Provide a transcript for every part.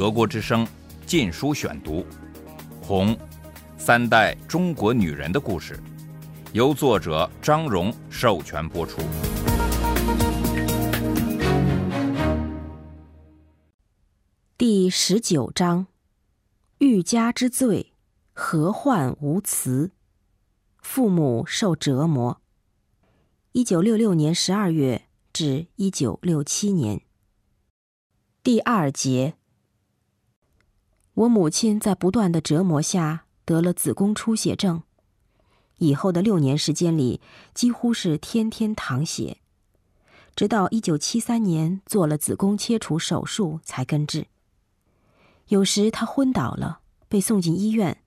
德国之声《禁书选读》，《红》，三代中国女人的故事，由作者张荣授权播出。第十九章：欲加之罪，何患无辞？父母受折磨。一九六六年十二月至一九六七年。第二节。我母亲在不断的折磨下得了子宫出血症，以后的六年时间里几乎是天天淌血，直到一九七三年做了子宫切除手术才根治。有时她昏倒了，被送进医院，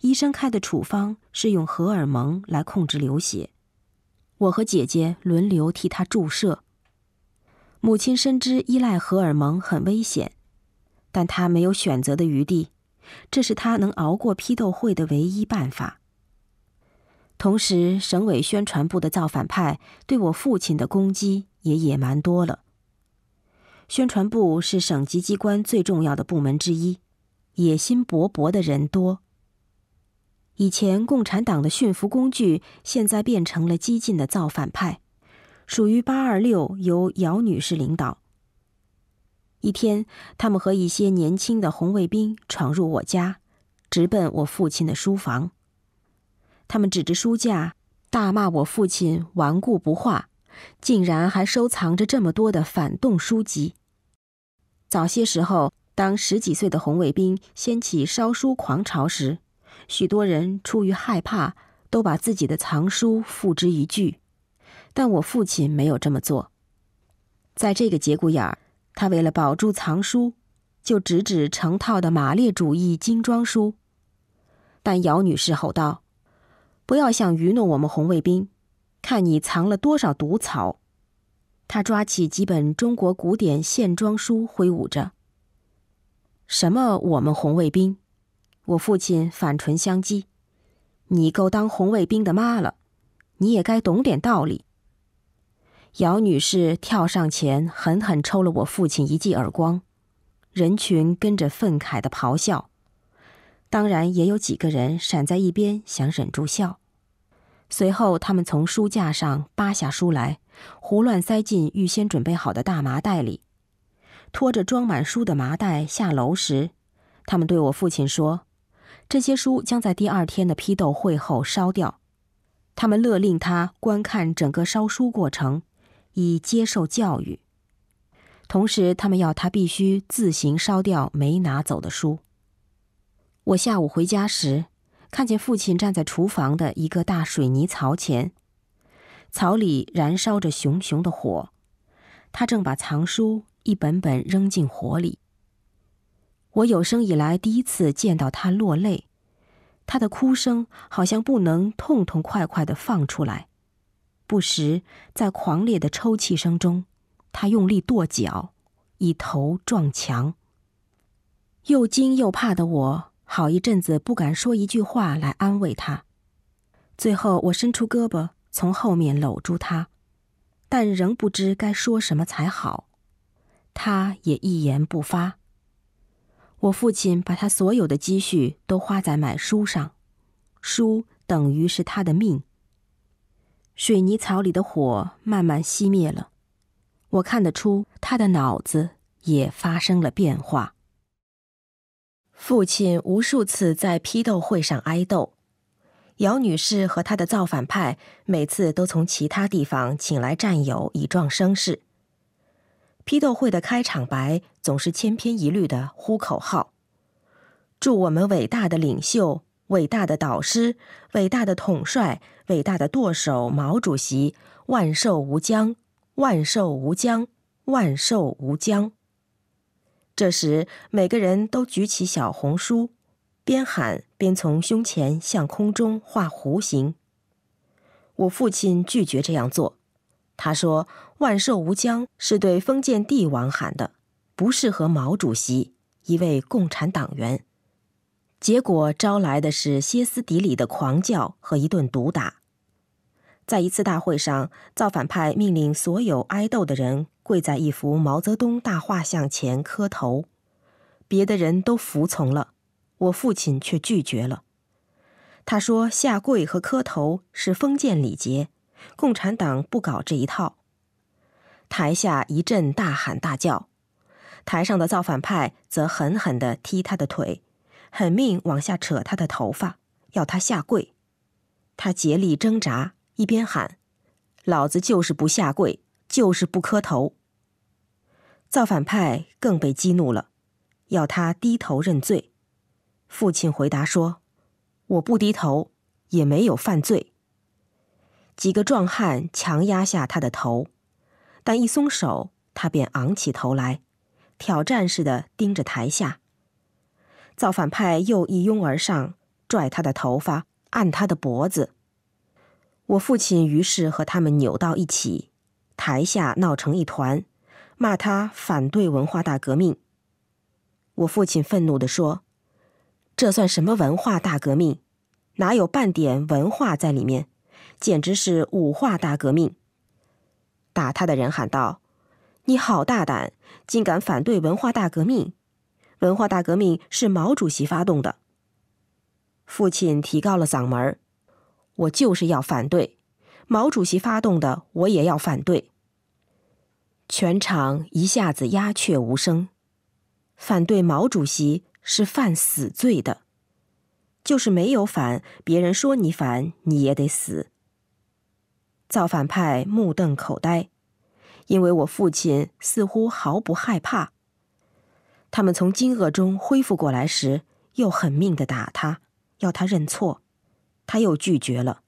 医生开的处方是用荷尔蒙来控制流血，我和姐姐轮流替她注射。母亲深知依赖荷尔蒙很危险。但他没有选择的余地，这是他能熬过批斗会的唯一办法。同时，省委宣传部的造反派对我父亲的攻击也野蛮多了。宣传部是省级机关最重要的部门之一，野心勃勃的人多。以前共产党的驯服工具，现在变成了激进的造反派，属于八二六，由姚女士领导。一天，他们和一些年轻的红卫兵闯入我家，直奔我父亲的书房。他们指着书架，大骂我父亲顽固不化，竟然还收藏着这么多的反动书籍。早些时候，当十几岁的红卫兵掀起烧书狂潮时，许多人出于害怕，都把自己的藏书付之一炬。但我父亲没有这么做，在这个节骨眼儿。他为了保住藏书，就直指成套的马列主义精装书。但姚女士吼道：“不要想愚弄我们红卫兵，看你藏了多少毒草！”她抓起几本中国古典线装书挥舞着。什么？我们红卫兵？我父亲反唇相讥：“你够当红卫兵的妈了，你也该懂点道理。”姚女士跳上前，狠狠抽了我父亲一记耳光，人群跟着愤慨的咆哮，当然也有几个人闪在一边，想忍住笑。随后，他们从书架上扒下书来，胡乱塞进预先准备好的大麻袋里。拖着装满书的麻袋下楼时，他们对我父亲说：“这些书将在第二天的批斗会后烧掉。”他们勒令他观看整个烧书过程。以接受教育，同时他们要他必须自行烧掉没拿走的书。我下午回家时，看见父亲站在厨房的一个大水泥槽前，槽里燃烧着熊熊的火，他正把藏书一本本扔进火里。我有生以来第一次见到他落泪，他的哭声好像不能痛痛快快的放出来。不时在狂烈的抽泣声中，他用力跺脚，以头撞墙。又惊又怕的我，好一阵子不敢说一句话来安慰他。最后，我伸出胳膊从后面搂住他，但仍不知该说什么才好。他也一言不发。我父亲把他所有的积蓄都花在买书上，书等于是他的命。水泥槽里的火慢慢熄灭了，我看得出他的脑子也发生了变化。父亲无数次在批斗会上挨斗，姚女士和他的造反派每次都从其他地方请来战友以壮声势。批斗会的开场白总是千篇一律的呼口号：“祝我们伟大的领袖！”伟大的导师，伟大的统帅，伟大的舵手毛主席，万寿无疆，万寿无疆，万寿无疆。这时，每个人都举起小红书，边喊边从胸前向空中画弧形。我父亲拒绝这样做，他说：“万寿无疆是对封建帝王喊的，不适合毛主席，一位共产党员。”结果招来的是歇斯底里的狂叫和一顿毒打。在一次大会上，造反派命令所有挨斗的人跪在一幅毛泽东大画像前磕头，别的人都服从了，我父亲却拒绝了。他说：“下跪和磕头是封建礼节，共产党不搞这一套。”台下一阵大喊大叫，台上的造反派则狠狠地踢他的腿，狠命往下扯他的头发，要他下跪。他竭力挣扎，一边喊：“老子就是不下跪，就是不磕头。”造反派更被激怒了，要他低头认罪。父亲回答说。我不低头，也没有犯罪。几个壮汉强压下他的头，但一松手，他便昂起头来，挑战似的盯着台下。造反派又一拥而上，拽他的头发，按他的脖子。我父亲于是和他们扭到一起，台下闹成一团，骂他反对文化大革命。我父亲愤怒地说。这算什么文化大革命？哪有半点文化在里面？简直是武化大革命！打他的人喊道：“你好大胆，竟敢反对文化大革命！文化大革命是毛主席发动的。”父亲提高了嗓门我就是要反对，毛主席发动的，我也要反对。”全场一下子鸦雀无声。反对毛主席。是犯死罪的，就是没有反，别人说你反，你也得死。造反派目瞪口呆，因为我父亲似乎毫不害怕。他们从惊愕中恢复过来时，又狠命的打他，要他认错，他又拒绝了。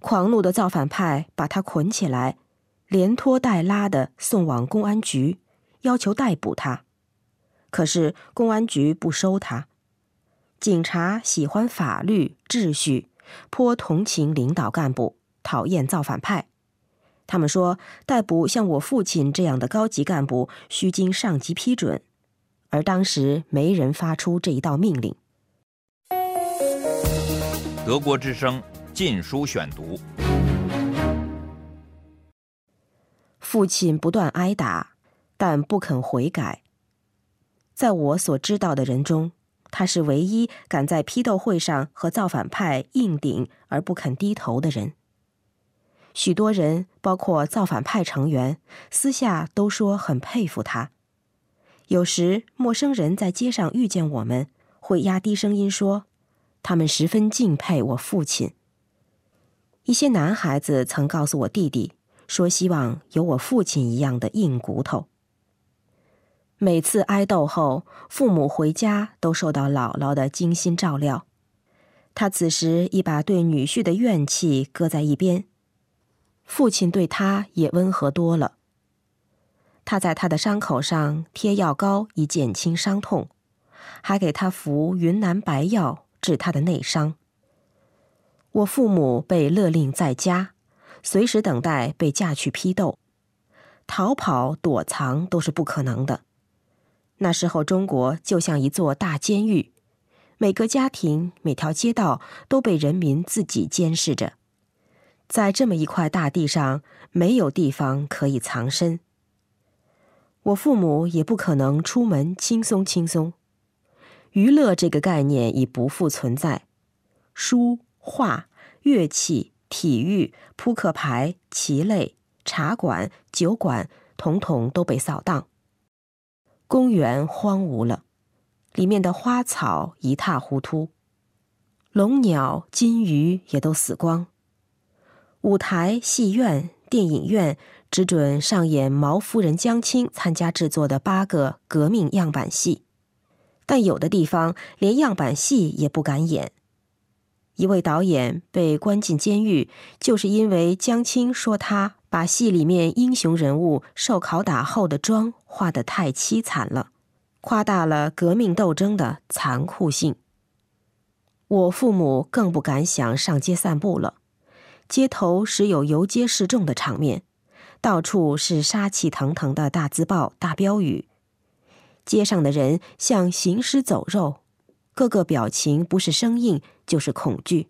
狂怒的造反派把他捆起来，连拖带拉的送往公安局，要求逮捕他。可是公安局不收他，警察喜欢法律秩序，颇同情领导干部，讨厌造反派。他们说，逮捕像我父亲这样的高级干部需经上级批准，而当时没人发出这一道命令。德国之声《禁书选读》，父亲不断挨打，但不肯悔改。在我所知道的人中，他是唯一敢在批斗会上和造反派硬顶而不肯低头的人。许多人，包括造反派成员，私下都说很佩服他。有时，陌生人在街上遇见我们，会压低声音说，他们十分敬佩我父亲。一些男孩子曾告诉我弟弟，说希望有我父亲一样的硬骨头。每次挨斗后，父母回家都受到姥姥的精心照料。他此时已把对女婿的怨气搁在一边，父亲对他也温和多了。他在他的伤口上贴药膏以减轻伤痛，还给他服云南白药治他的内伤。我父母被勒令在家，随时等待被架去批斗，逃跑躲藏都是不可能的。那时候，中国就像一座大监狱，每个家庭、每条街道都被人民自己监视着。在这么一块大地上，没有地方可以藏身。我父母也不可能出门轻松轻松。娱乐这个概念已不复存在，书画、乐器、体育、扑克牌、棋类、茶馆、酒馆，统统都被扫荡。公园荒芜了，里面的花草一塌糊涂，龙鸟、金鱼也都死光。舞台、戏院、电影院只准上演毛夫人江青参加制作的八个革命样板戏，但有的地方连样板戏也不敢演。一位导演被关进监狱，就是因为江青说他。把戏里面英雄人物受拷打后的妆画得太凄惨了，夸大了革命斗争的残酷性。我父母更不敢想上街散步了，街头时有游街示众的场面，到处是杀气腾腾的大字报、大标语，街上的人像行尸走肉，个个表情不是生硬就是恐惧。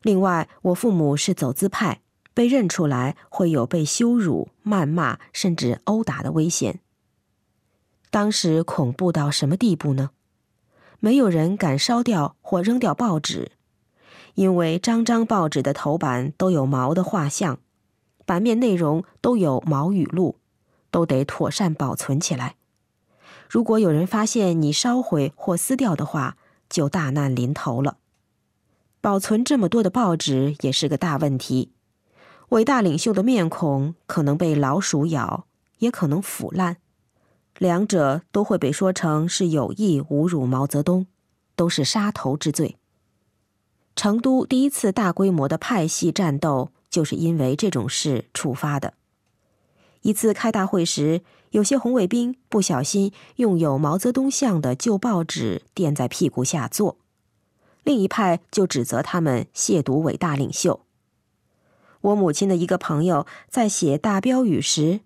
另外，我父母是走资派。被认出来会有被羞辱、谩骂甚至殴打的危险。当时恐怖到什么地步呢？没有人敢烧掉或扔掉报纸，因为张张报纸的头版都有毛的画像，版面内容都有毛语录，都得妥善保存起来。如果有人发现你烧毁或撕掉的话，就大难临头了。保存这么多的报纸也是个大问题。伟大领袖的面孔可能被老鼠咬，也可能腐烂，两者都会被说成是有意侮辱毛泽东，都是杀头之罪。成都第一次大规模的派系战斗，就是因为这种事触发的。一次开大会时。有些红卫兵不小心用有毛泽东像的旧报纸垫在屁股下坐，另一派就指责他们亵渎伟大领袖。我母亲的一个朋友在写大标语时，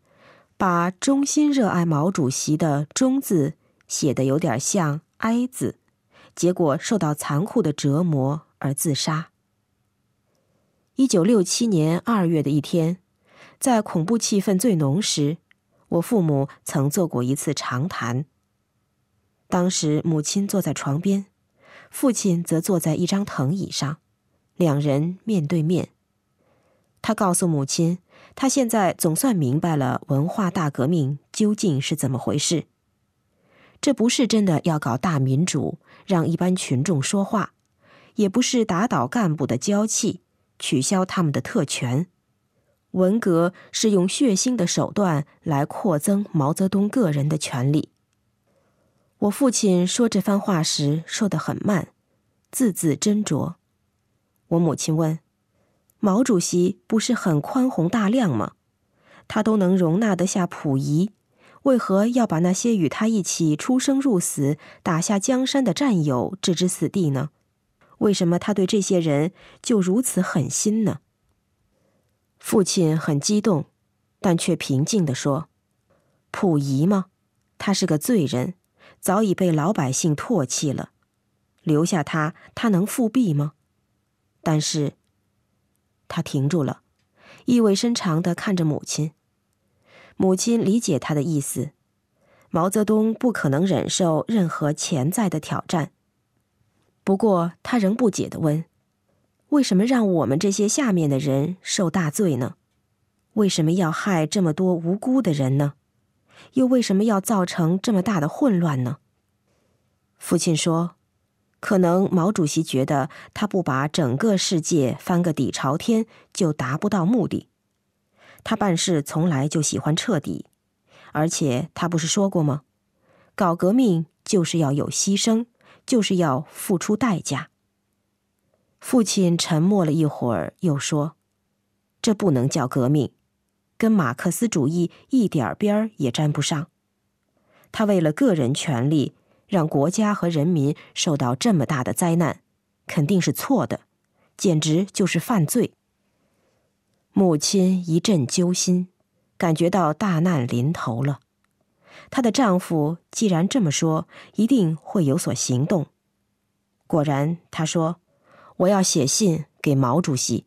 把衷心热爱毛主席的“忠”字写得有点像“哀”字，结果受到残酷的折磨而自杀。一九六七年二月的一天，在恐怖气氛最浓时。我父母曾做过一次长谈。当时母亲坐在床边，父亲则坐在一张藤椅上，两人面对面。他告诉母亲，他现在总算明白了文化大革命究竟是怎么回事。这不是真的要搞大民主，让一般群众说话，也不是打倒干部的娇气，取消他们的特权。文革是用血腥的手段来扩增毛泽东个人的权利。我父亲说这番话时说得很慢，字字斟酌。我母亲问：“毛主席不是很宽宏大量吗？他都能容纳得下溥仪，为何要把那些与他一起出生入死、打下江山的战友置之死地呢？为什么他对这些人就如此狠心呢？”父亲很激动，但却平静地说：“溥仪吗？他是个罪人，早已被老百姓唾弃了。留下他，他能复辟吗？但是，他停住了，意味深长地看着母亲。母亲理解他的意思：毛泽东不可能忍受任何潜在的挑战。不过，他仍不解地问。”为什么让我们这些下面的人受大罪呢？为什么要害这么多无辜的人呢？又为什么要造成这么大的混乱呢？父亲说：“可能毛主席觉得他不把整个世界翻个底朝天，就达不到目的。他办事从来就喜欢彻底，而且他不是说过吗？搞革命就是要有牺牲，就是要付出代价。”父亲沉默了一会儿，又说：“这不能叫革命，跟马克思主义一点边儿也沾不上。他为了个人权利，让国家和人民受到这么大的灾难，肯定是错的，简直就是犯罪。”母亲一阵揪心，感觉到大难临头了。她的丈夫既然这么说，一定会有所行动。果然，他说。我要写信给毛主席。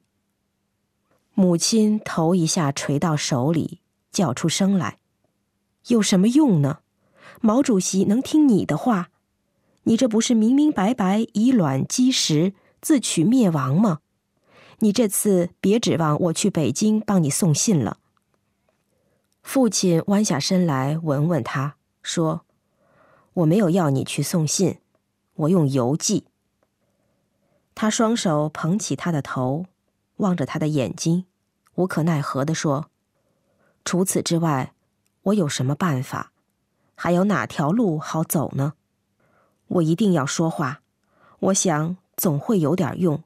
母亲头一下垂到手里，叫出声来：“有什么用呢？毛主席能听你的话？你这不是明明白白以卵击石，自取灭亡吗？你这次别指望我去北京帮你送信了。”父亲弯下身来闻闻他，说：“我没有要你去送信，我用邮寄。”他双手捧起他的头，望着他的眼睛，无可奈何地说：“除此之外，我有什么办法？还有哪条路好走呢？我一定要说话。我想总会有点用，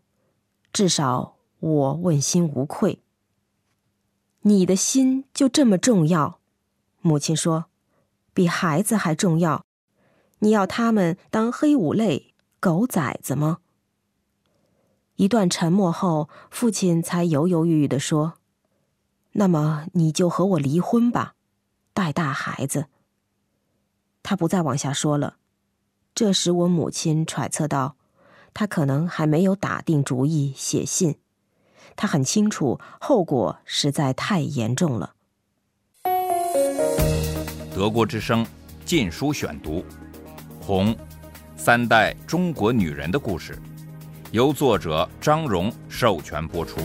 至少我问心无愧。你的心就这么重要？”母亲说：“比孩子还重要？你要他们当黑五类、狗崽子吗？”一段沉默后，父亲才犹犹豫豫地说：“那么你就和我离婚吧，带大孩子。”他不再往下说了。这时，我母亲揣测到，他可能还没有打定主意写信。他很清楚后果实在太严重了。德国之声，禁书选读》，红，三代中国女人的故事，由作者张荣授权播出。